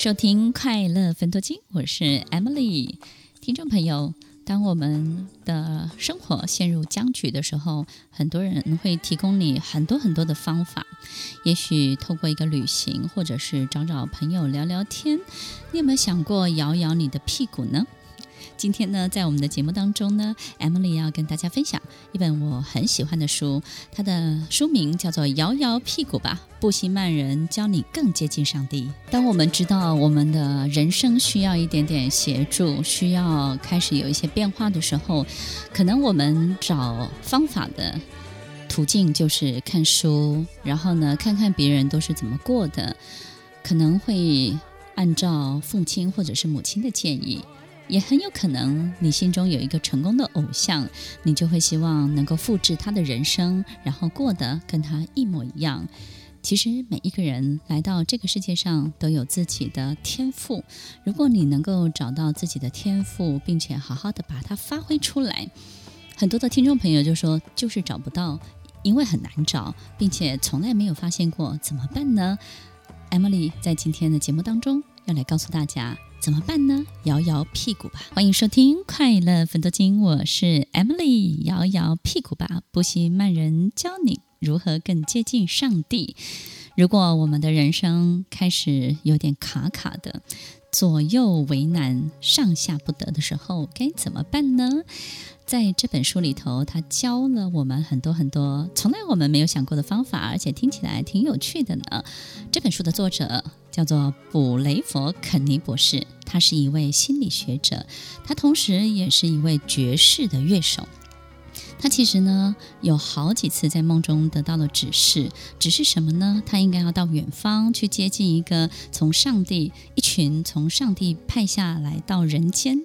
收听《快乐分多金》，我是 Emily。听众朋友，当我们的生活陷入僵局的时候，很多人会提供你很多很多的方法。也许透过一个旅行，或者是找找朋友聊聊天。你有没有想过摇摇你的屁股呢？今天呢，在我们的节目当中呢，Emily 要跟大家分享一本我很喜欢的书，它的书名叫做《摇摇屁股吧，布希曼人教你更接近上帝》。当我们知道我们的人生需要一点点协助，需要开始有一些变化的时候，可能我们找方法的途径就是看书，然后呢，看看别人都是怎么过的，可能会按照父亲或者是母亲的建议。也很有可能，你心中有一个成功的偶像，你就会希望能够复制他的人生，然后过得跟他一模一样。其实每一个人来到这个世界上都有自己的天赋，如果你能够找到自己的天赋，并且好好的把它发挥出来，很多的听众朋友就说就是找不到，因为很难找，并且从来没有发现过，怎么办呢？Emily 在今天的节目当中要来告诉大家。怎么办呢？摇摇屁股吧！欢迎收听《快乐粉多金》，我是 Emily。摇摇屁股吧，布希曼人教你如何更接近上帝。如果我们的人生开始有点卡卡的，左右为难、上下不得的时候，该怎么办呢？在这本书里头，他教了我们很多很多从来我们没有想过的方法，而且听起来挺有趣的呢。这本书的作者叫做布雷佛肯尼博士，他是一位心理学者，他同时也是一位爵士的乐手。他其实呢，有好几次在梦中得到了指示，指示什么呢？他应该要到远方去接近一个从上帝一群从上帝派下来到人间，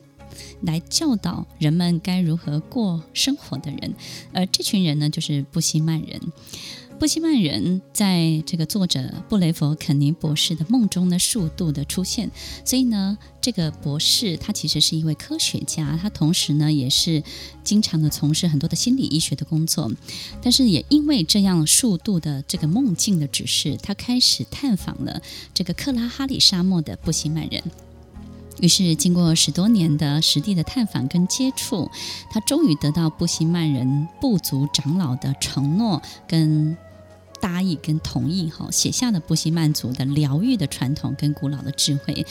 来教导人们该如何过生活的人，而这群人呢，就是布希曼人。布希曼人在这个作者布雷佛肯尼博士的梦中呢，数度的出现。所以呢，这个博士他其实是一位科学家，他同时呢也是经常的从事很多的心理医学的工作。但是也因为这样数度的这个梦境的指示，他开始探访了这个克拉哈里沙漠的布希曼人。于是，经过十多年的实地的探访跟接触，他终于得到布希曼人部族长老的承诺跟。答应跟同意哈，写下了布希曼族的疗愈的传统跟古老的智慧，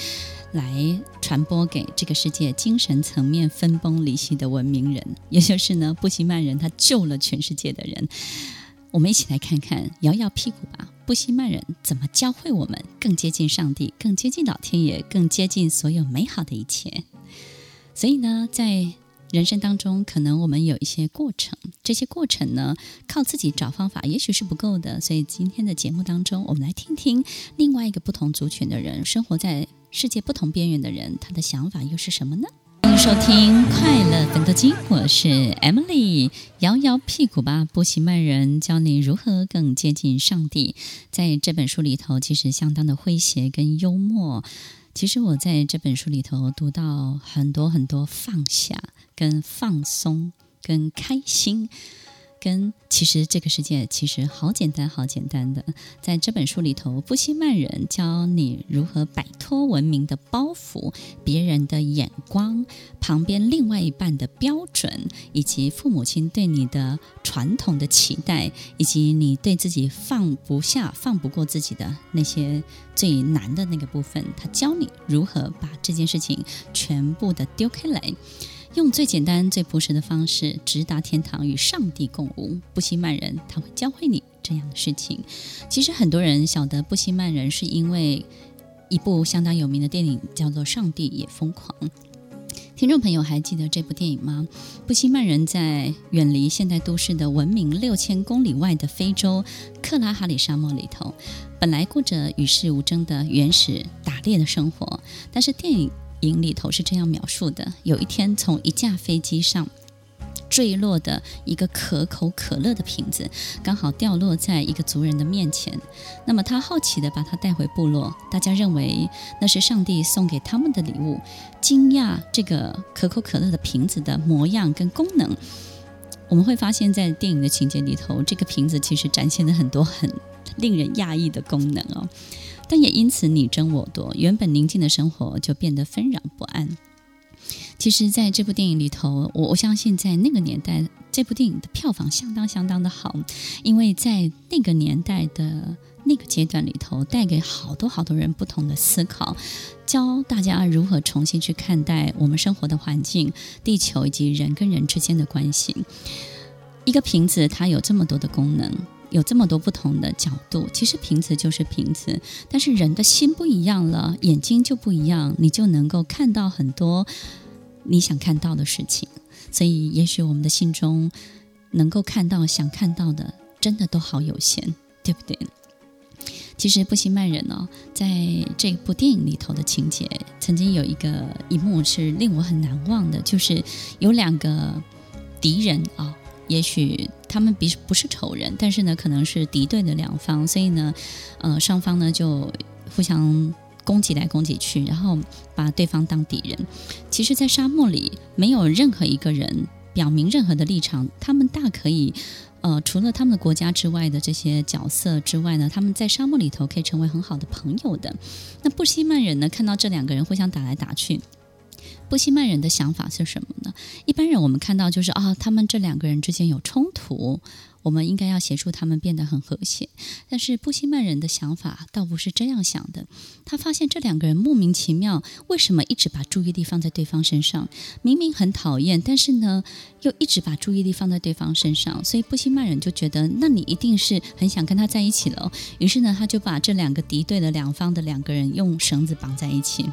来传播给这个世界精神层面分崩离析的文明人，也就是呢，布希曼人他救了全世界的人。我们一起来看看，摇摇屁股吧，布希曼人怎么教会我们更接近上帝，更接近老天爷，更接近所有美好的一切。所以呢，在人生当中，可能我们有一些过程，这些过程呢，靠自己找方法，也许是不够的。所以今天的节目当中，我们来听听另外一个不同族群的人，生活在世界不同边缘的人，他的想法又是什么呢？欢迎收听《快乐分多金》，我是 Emily，摇摇屁股吧，布希曼人教你如何更接近上帝。在这本书里头，其实相当的诙谐跟幽默。其实我在这本书里头读到很多很多放下。跟放松，跟开心，跟其实这个世界其实好简单，好简单的。在这本书里头，布希曼人教你如何摆脱文明的包袱、别人的眼光、旁边另外一半的标准，以及父母亲对你的传统的期待，以及你对自己放不下、放不过自己的那些最难的那个部分。他教你如何把这件事情全部的丢开来。用最简单、最朴实的方式直达天堂，与上帝共舞。布希曼人他会教会你这样的事情。其实很多人晓得布希曼人是因为一部相当有名的电影，叫做《上帝也疯狂》。听众朋友还记得这部电影吗？布希曼人在远离现代都市的文明六千公里外的非洲克拉哈里沙漠里头，本来过着与世无争的原始打猎的生活。但是电影影里头是这样描述的：有一天，从一架飞机上。坠落的一个可口可乐的瓶子，刚好掉落在一个族人的面前。那么他好奇地把它带回部落，大家认为那是上帝送给他们的礼物。惊讶这个可口可乐的瓶子的模样跟功能，我们会发现，在电影的情节里头，这个瓶子其实展现了很多很令人讶异的功能哦。但也因此你争我夺，原本宁静的生活就变得纷扰不安。其实，在这部电影里头，我我相信，在那个年代，这部电影的票房相当相当的好，因为在那个年代的那个阶段里头，带给好多好多人不同的思考，教大家如何重新去看待我们生活的环境、地球以及人跟人之间的关系。一个瓶子，它有这么多的功能，有这么多不同的角度。其实瓶子就是瓶子，但是人的心不一样了，眼睛就不一样，你就能够看到很多。你想看到的事情，所以也许我们的心中能够看到、想看到的，真的都好有限，对不对？其实布希曼人呢、哦，在这部电影里头的情节，曾经有一个一幕是令我很难忘的，就是有两个敌人啊、也许他们不不是仇人，但是呢，可能是敌对的两方，所以呢，呃，双方呢就互相。攻击来攻击去，然后把对方当敌人。其实，在沙漠里，没有任何一个人表明任何的立场。他们大可以，呃，除了他们的国家之外的这些角色之外呢，他们在沙漠里头可以成为很好的朋友的。那布希曼人呢，看到这两个人互相打来打去，布希曼人的想法是什么呢？一般人我们看到就是啊，他们这两个人之间有冲突。我们应该要协助他们变得很和谐，但是布希曼人的想法倒不是这样想的。他发现这两个人莫名其妙，为什么一直把注意力放在对方身上？明明很讨厌，但是呢，又一直把注意力放在对方身上。所以布希曼人就觉得，那你一定是很想跟他在一起了。于是呢，他就把这两个敌对的两方的两个人用绳子绑在一起。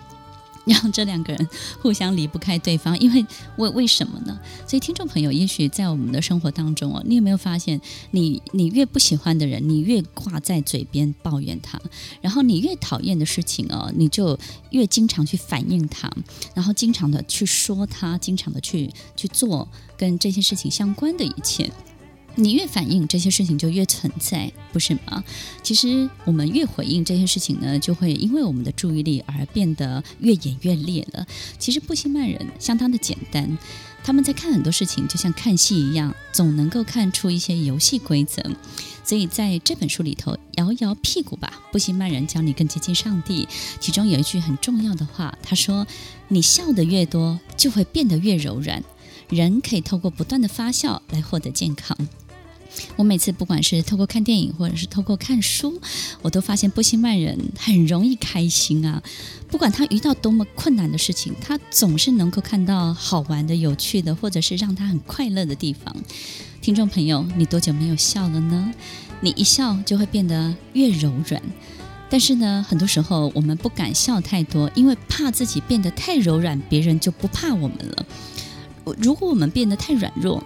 让这两个人互相离不开对方，因为为为什么呢？所以听众朋友，也许在我们的生活当中哦，你有没有发现你，你你越不喜欢的人，你越挂在嘴边抱怨他；然后你越讨厌的事情哦，你就越经常去反映他，然后经常的去说他，经常的去去做跟这些事情相关的一切。你越反应这些事情就越存在，不是吗？其实我们越回应这些事情呢，就会因为我们的注意力而变得越演越烈了。其实布希曼人相当的简单，他们在看很多事情就像看戏一样，总能够看出一些游戏规则。所以在这本书里头，摇摇屁股吧，布希曼人教你更接近上帝。其中有一句很重要的话，他说：“你笑得越多，就会变得越柔软。人可以透过不断的发笑来获得健康。”我每次不管是透过看电影，或者是透过看书，我都发现布希曼人很容易开心啊。不管他遇到多么困难的事情，他总是能够看到好玩的、有趣的，或者是让他很快乐的地方。听众朋友，你多久没有笑了呢？你一笑就会变得越柔软。但是呢，很多时候我们不敢笑太多，因为怕自己变得太柔软，别人就不怕我们了。如果我们变得太软弱，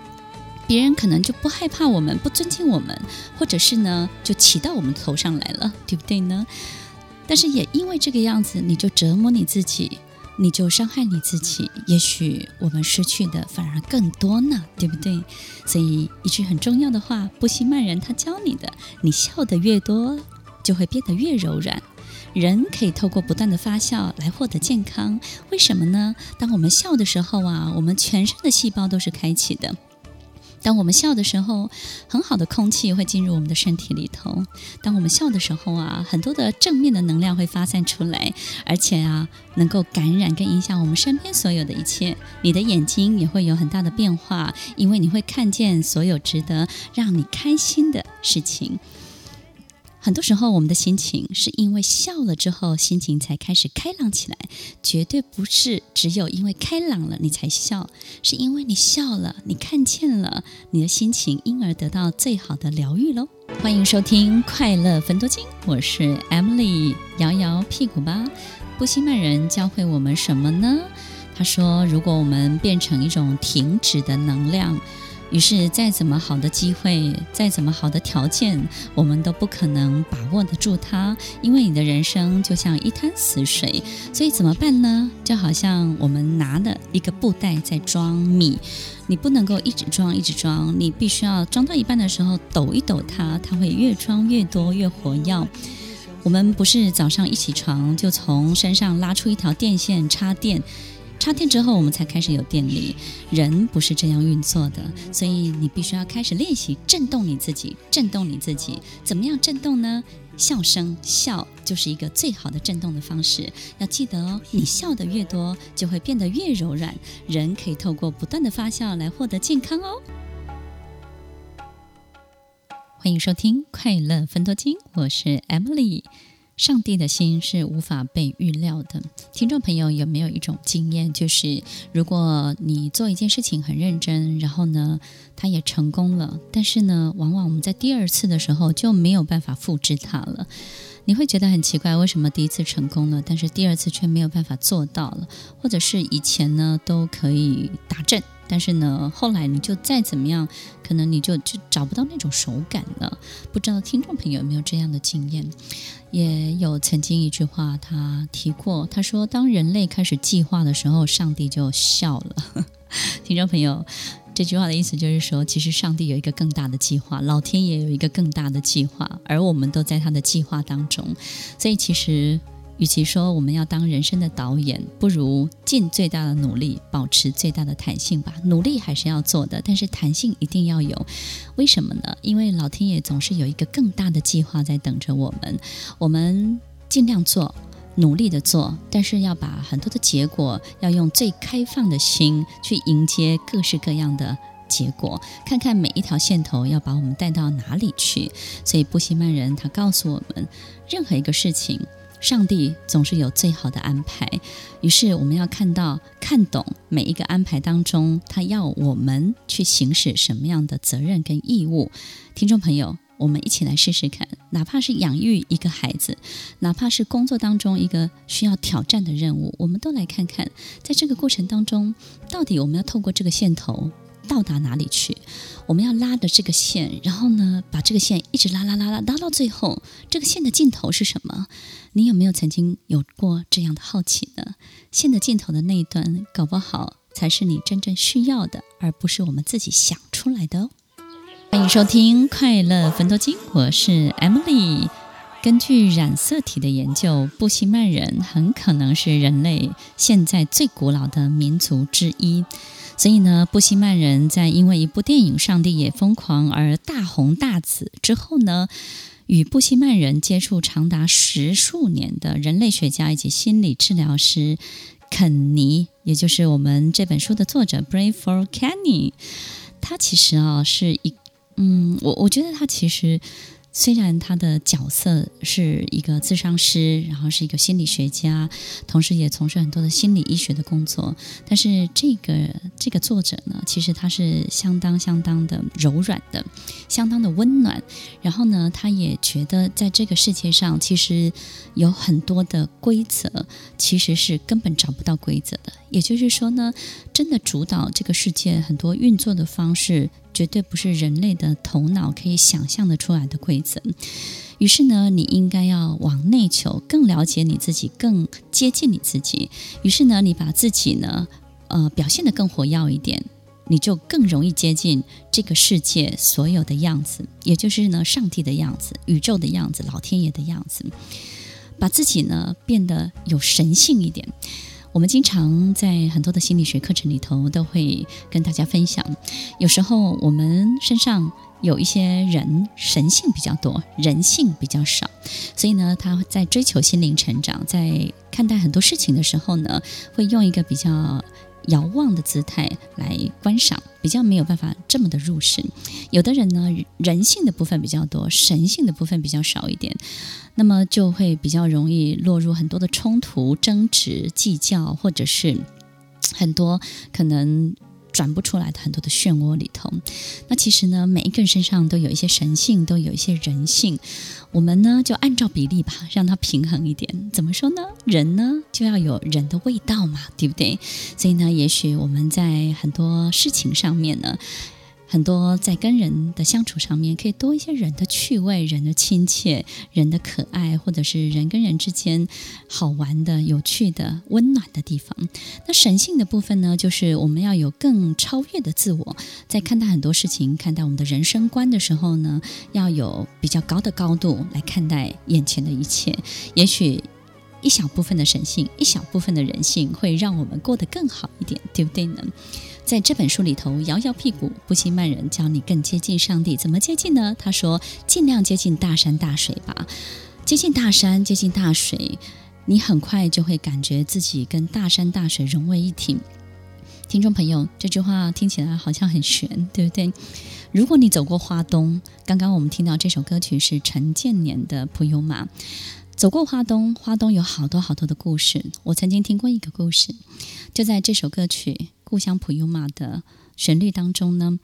别人可能就不害怕我们，不尊敬我们，或者是呢，就骑到我们头上来了，对不对呢？但是也因为这个样子，你就折磨你自己，你就伤害你自己，也许我们失去的反而更多呢，对不对？所以一句很重要的话，布希曼人他教你的：你笑得越多，就会变得越柔软。人可以透过不断的发笑来获得健康，为什么呢？当我们笑的时候啊，我们全身的细胞都是开启的。当我们笑的时候，很好的空气会进入我们的身体里头。当我们笑的时候啊，很多的正面的能量会发散出来，而且啊，能够感染跟影响我们身边所有的一切。你的眼睛也会有很大的变化，因为你会看见所有值得让你开心的事情。很多时候，我们的心情是因为笑了之后，心情才开始开朗起来。绝对不是只有因为开朗了你才笑，是因为你笑了，你看见了，你的心情因而得到最好的疗愈喽。欢迎收听《快乐分多金》，我是 Emily，摇摇屁股吧。布希曼人教会我们什么呢？他说，如果我们变成一种停止的能量。于是，再怎么好的机会，再怎么好的条件，我们都不可能把握得住它，因为你的人生就像一滩死水。所以怎么办呢？就好像我们拿了一个布袋在装米，你不能够一直装一直装，你必须要装到一半的时候抖一抖它，它会越装越多越活跃。我们不是早上一起床就从身上拉出一条电线插电。插电之后，我们才开始有电力。人不是这样运作的，所以你必须要开始练习震动你自己，震动你自己。怎么样震动呢？笑声，笑就是一个最好的震动的方式。要记得哦，你笑得越多，就会变得越柔软。人可以透过不断的发笑来获得健康哦。欢迎收听《快乐分多金》，我是 Emily。上帝的心是无法被预料的。听众朋友有没有一种经验，就是如果你做一件事情很认真，然后呢，它也成功了，但是呢，往往我们在第二次的时候就没有办法复制它了。你会觉得很奇怪，为什么第一次成功了，但是第二次却没有办法做到了？或者是以前呢都可以达阵，但是呢后来你就再怎么样，可能你就就找不到那种手感了。不知道听众朋友有没有这样的经验？也有曾经一句话，他提过，他说：“当人类开始计划的时候，上帝就笑了。”听众朋友，这句话的意思就是说，其实上帝有一个更大的计划，老天爷有一个更大的计划，而我们都在他的计划当中。所以，其实与其说我们要当人生的导演，不如尽最大的努力，保持最大的弹性吧。努力还是要做的，但是弹性一定要有。为什么呢？因为老天爷总是有一个更大的计划在等着我们。我们尽量做，努力的做，但是要把很多的结果要用最开放的心去迎接各式各样的结果，看看每一条线头要把我们带到哪里去。所以布希曼人他告诉我们，任何一个事情。上帝总是有最好的安排，于是我们要看到、看懂每一个安排当中，他要我们去行使什么样的责任跟义务。听众朋友，我们一起来试试看，哪怕是养育一个孩子，哪怕是工作当中一个需要挑战的任务，我们都来看看，在这个过程当中，到底我们要透过这个线头。到达哪里去？我们要拉的这个线，然后呢，把这个线一直拉拉拉拉拉到最后，这个线的尽头是什么？你有没有曾经有过这样的好奇呢？线的尽头的那一端，搞不好才是你真正需要的，而不是我们自己想出来的哦。欢迎收听《快乐芬多精》，我是 Emily。根据染色体的研究，布希曼人很可能是人类现在最古老的民族之一。所以呢，布希曼人在因为一部电影《上帝也疯狂》而大红大紫之后呢，与布希曼人接触长达十数年的人类学家以及心理治疗师肯尼，也就是我们这本书的作者 Bradford Kenny，他其实啊是一，嗯，我我觉得他其实。虽然他的角色是一个咨商师，然后是一个心理学家，同时也从事很多的心理医学的工作，但是这个这个作者呢，其实他是相当相当的柔软的，相当的温暖。然后呢，他也觉得在这个世界上，其实有很多的规则其实是根本找不到规则的。也就是说呢，真的主导这个世界很多运作的方式。绝对不是人类的头脑可以想象得出来的规则。于是呢，你应该要往内求，更了解你自己，更接近你自己。于是呢，你把自己呢，呃，表现得更活跃一点，你就更容易接近这个世界所有的样子，也就是呢，上帝的样子、宇宙的样子、老天爷的样子，把自己呢变得有神性一点。我们经常在很多的心理学课程里头都会跟大家分享，有时候我们身上有一些人神性比较多，人性比较少，所以呢，他在追求心灵成长，在看待很多事情的时候呢，会用一个比较。遥望的姿态来观赏，比较没有办法这么的入神。有的人呢，人性的部分比较多，神性的部分比较少一点，那么就会比较容易落入很多的冲突、争执、计较，或者是很多可能转不出来的很多的漩涡里头。那其实呢，每一个人身上都有一些神性，都有一些人性。我们呢，就按照比例吧，让它平衡一点。怎么说呢？人呢，就要有人的味道嘛，对不对？所以呢，也许我们在很多事情上面呢。很多在跟人的相处上面，可以多一些人的趣味、人的亲切、人的可爱，或者是人跟人之间好玩的、有趣的、温暖的地方。那神性的部分呢，就是我们要有更超越的自我，在看待很多事情、看待我们的人生观的时候呢，要有比较高的高度来看待眼前的一切。也许一小部分的神性，一小部分的人性，会让我们过得更好一点，对不对呢？在这本书里头，摇摇屁股，不轻慢人，教你更接近上帝。怎么接近呢？他说：尽量接近大山大水吧，接近大山，接近大水，你很快就会感觉自己跟大山大水融为一体。听众朋友，这句话听起来好像很玄，对不对？如果你走过花东，刚刚我们听到这首歌曲是陈建年的《普悠玛》。走过花东，花东有好多好多的故事。我曾经听过一个故事，就在这首歌曲《故乡普悠玛》的旋律当中呢。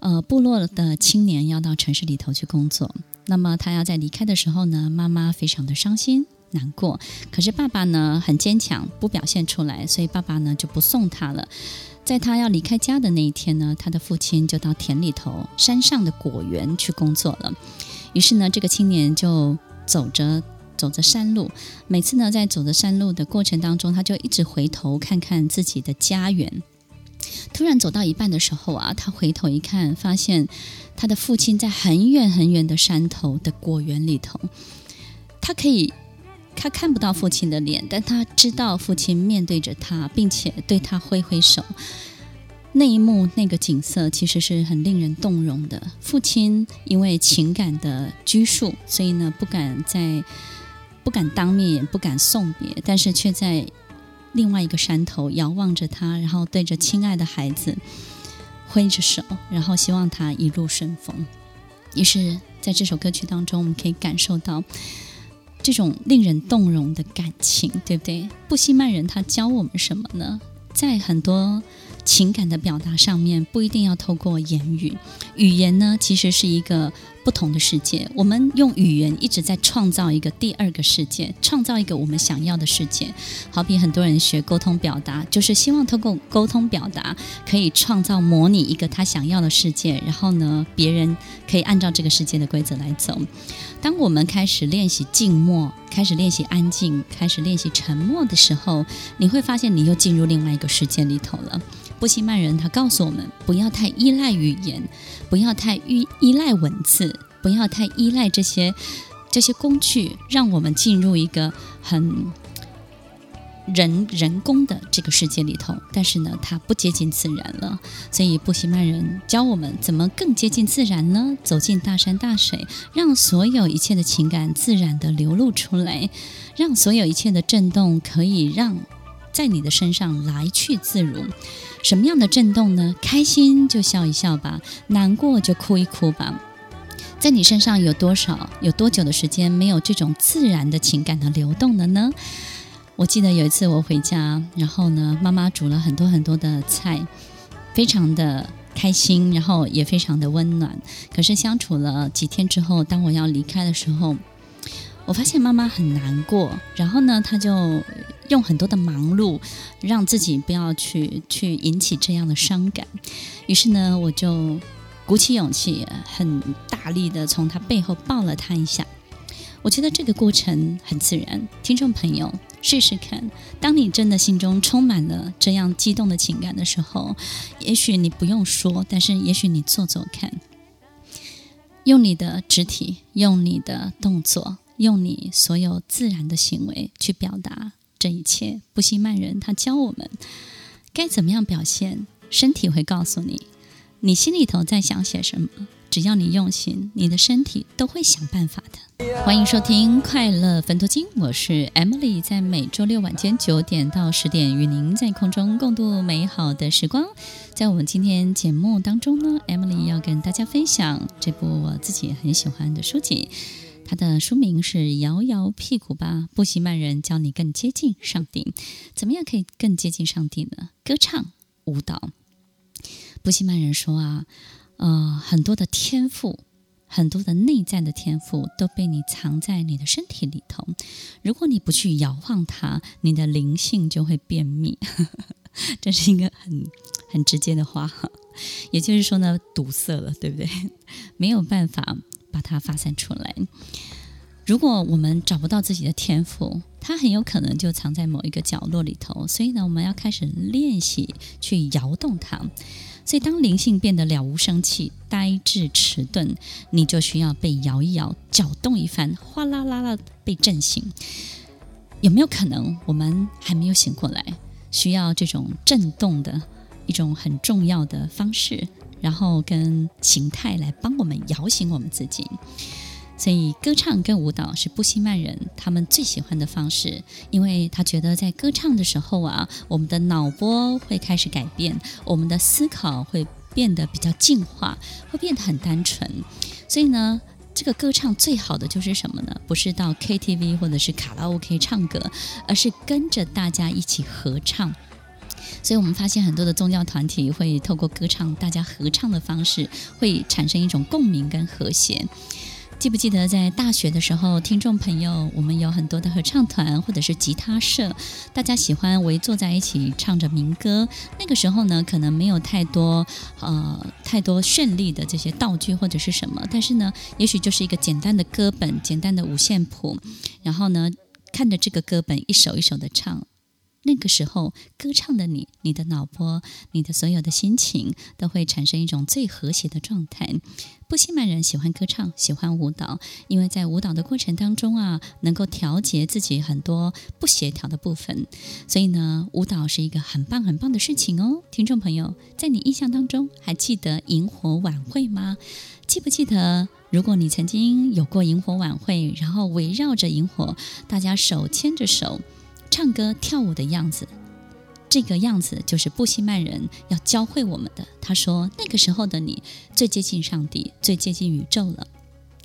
呃，部落的青年要到城市里头去工作，那么他要在离开的时候呢，妈妈非常的伤心难过。可是爸爸呢很坚强，不表现出来，所以爸爸呢就不送他了。在他要离开家的那一天呢，他的父亲就到田里头山上的果园去工作了。于是呢，这个青年就走着。走着山路，每次呢，在走着山路的过程当中，他就一直回头看看自己的家园。突然走到一半的时候啊，他回头一看，发现他的父亲在很远很远的山头的果园里头。他可以，他看不到父亲的脸，但他知道父亲面对着他，并且对他挥挥手。那一幕，那个景色其实是很令人动容的。父亲因为情感的拘束，所以呢，不敢在。不敢当面，也不敢送别，但是却在另外一个山头遥望着他，然后对着亲爱的孩子挥着手，然后希望他一路顺风。于是，在这首歌曲当中，我们可以感受到这种令人动容的感情，对不对？布希曼人他教我们什么呢？在很多情感的表达上面，不一定要透过言语，语言呢，其实是一个。不同的世界，我们用语言一直在创造一个第二个世界，创造一个我们想要的世界。好比很多人学沟通表达，就是希望通过沟通表达可以创造、模拟一个他想要的世界，然后呢，别人可以按照这个世界的规则来走。当我们开始练习静默，开始练习安静，开始练习沉默的时候，你会发现你又进入另外一个世界里头了。布希曼人他告诉我们，不要太依赖语言，不要太依依赖文字，不要太依赖这些这些工具，让我们进入一个很人人工的这个世界里头。但是呢，它不接近自然了。所以布希曼人教我们怎么更接近自然呢？走进大山大水，让所有一切的情感自然地流露出来，让所有一切的震动可以让在你的身上来去自如。什么样的震动呢？开心就笑一笑吧，难过就哭一哭吧。在你身上有多少、有多久的时间没有这种自然的情感的流动了呢？我记得有一次我回家，然后呢，妈妈煮了很多很多的菜，非常的开心，然后也非常的温暖。可是相处了几天之后，当我要离开的时候，我发现妈妈很难过，然后呢，她就用很多的忙碌，让自己不要去去引起这样的伤感。于是呢，我就鼓起勇气，很大力的从她背后抱了她一下。我觉得这个过程很自然。听众朋友，试试看，当你真的心中充满了这样激动的情感的时候，也许你不用说，但是也许你做做看，用你的肢体，用你的动作。用你所有自然的行为去表达这一切。布希曼人他教我们该怎么样表现，身体会告诉你，你心里头在想些什么。只要你用心，你的身体都会想办法的。欢迎收听《快乐分多金》，我是 Emily，在每周六晚间九点到十点，与您在空中共度美好的时光。在我们今天节目当中呢，Emily 要跟大家分享这部我自己很喜欢的书籍。它的书名是《摇摇屁股吧，布希曼人教你更接近上帝》。怎么样可以更接近上帝呢？歌唱、舞蹈。布希曼人说啊，呃，很多的天赋。很多的内在的天赋都被你藏在你的身体里头，如果你不去摇晃它，你的灵性就会便秘。这是一个很很直接的话，也就是说呢，堵塞了，对不对？没有办法把它发散出来。如果我们找不到自己的天赋，它很有可能就藏在某一个角落里头。所以呢，我们要开始练习去摇动它。所以，当灵性变得了无生气、呆滞、迟钝，你就需要被摇一摇、搅动一番，哗啦啦啦被震醒。有没有可能我们还没有醒过来，需要这种震动的一种很重要的方式，然后跟形态来帮我们摇醒我们自己？所以，歌唱跟舞蹈是布希曼人他们最喜欢的方式，因为他觉得在歌唱的时候啊，我们的脑波会开始改变，我们的思考会变得比较进化，会变得很单纯。所以呢，这个歌唱最好的就是什么呢？不是到 KTV 或者是卡拉 OK 唱歌，而是跟着大家一起合唱。所以我们发现很多的宗教团体会透过歌唱，大家合唱的方式，会产生一种共鸣跟和谐。记不记得在大学的时候，听众朋友，我们有很多的合唱团或者是吉他社，大家喜欢围坐在一起唱着民歌。那个时候呢，可能没有太多呃太多绚丽的这些道具或者是什么，但是呢，也许就是一个简单的歌本、简单的五线谱，然后呢，看着这个歌本一首一首的唱。那个时候，歌唱的你，你的脑波，你的所有的心情，都会产生一种最和谐的状态。布希曼人喜欢歌唱，喜欢舞蹈，因为在舞蹈的过程当中啊，能够调节自己很多不协调的部分。所以呢，舞蹈是一个很棒很棒的事情哦。听众朋友，在你印象当中，还记得萤火晚会吗？记不记得，如果你曾经有过萤火晚会，然后围绕着萤火，大家手牵着手。唱歌跳舞的样子，这个样子就是布希曼人要教会我们的。他说，那个时候的你最接近上帝，最接近宇宙了，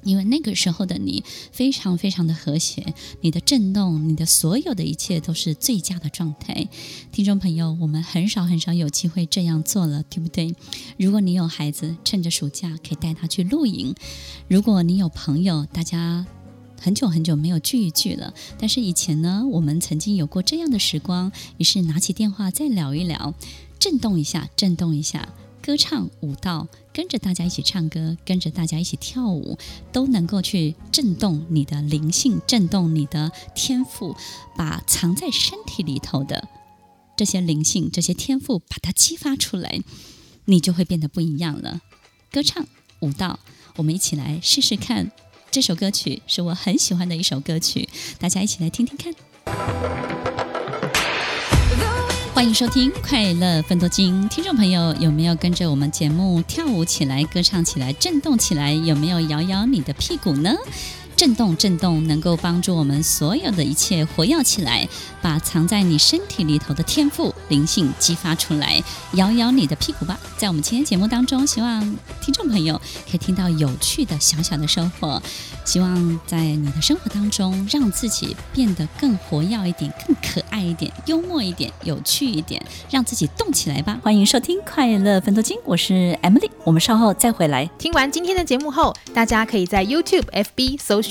因为那个时候的你非常非常的和谐，你的震动，你的所有的一切都是最佳的状态。听众朋友，我们很少很少有机会这样做了，对不对？如果你有孩子，趁着暑假可以带他去露营；如果你有朋友，大家。很久很久没有聚一聚了，但是以前呢，我们曾经有过这样的时光，于是拿起电话再聊一聊，震动一下，震动一下，歌唱舞蹈，跟着大家一起唱歌，跟着大家一起跳舞，都能够去震动你的灵性，震动你的天赋，把藏在身体里头的这些灵性、这些天赋，把它激发出来，你就会变得不一样了。歌唱舞蹈，我们一起来试试看。这首歌曲是我很喜欢的一首歌曲，大家一起来听听看。欢迎收听《快乐分多金》，听众朋友有没有跟着我们节目跳舞起来、歌唱起来、震动起来？有没有摇摇你的屁股呢？震动，震动，能够帮助我们所有的一切活跃起来，把藏在你身体里头的天赋灵性激发出来。摇摇你的屁股吧！在我们今天节目当中，希望听众朋友可以听到有趣的小小的收获。希望在你的生活当中，让自己变得更活跃一点，更可爱一点，幽默一点，有趣一点，让自己动起来吧！欢迎收听《快乐分多金》，我是 Emily，我们稍后再回来。听完今天的节目后，大家可以在 YouTube、FB 搜寻。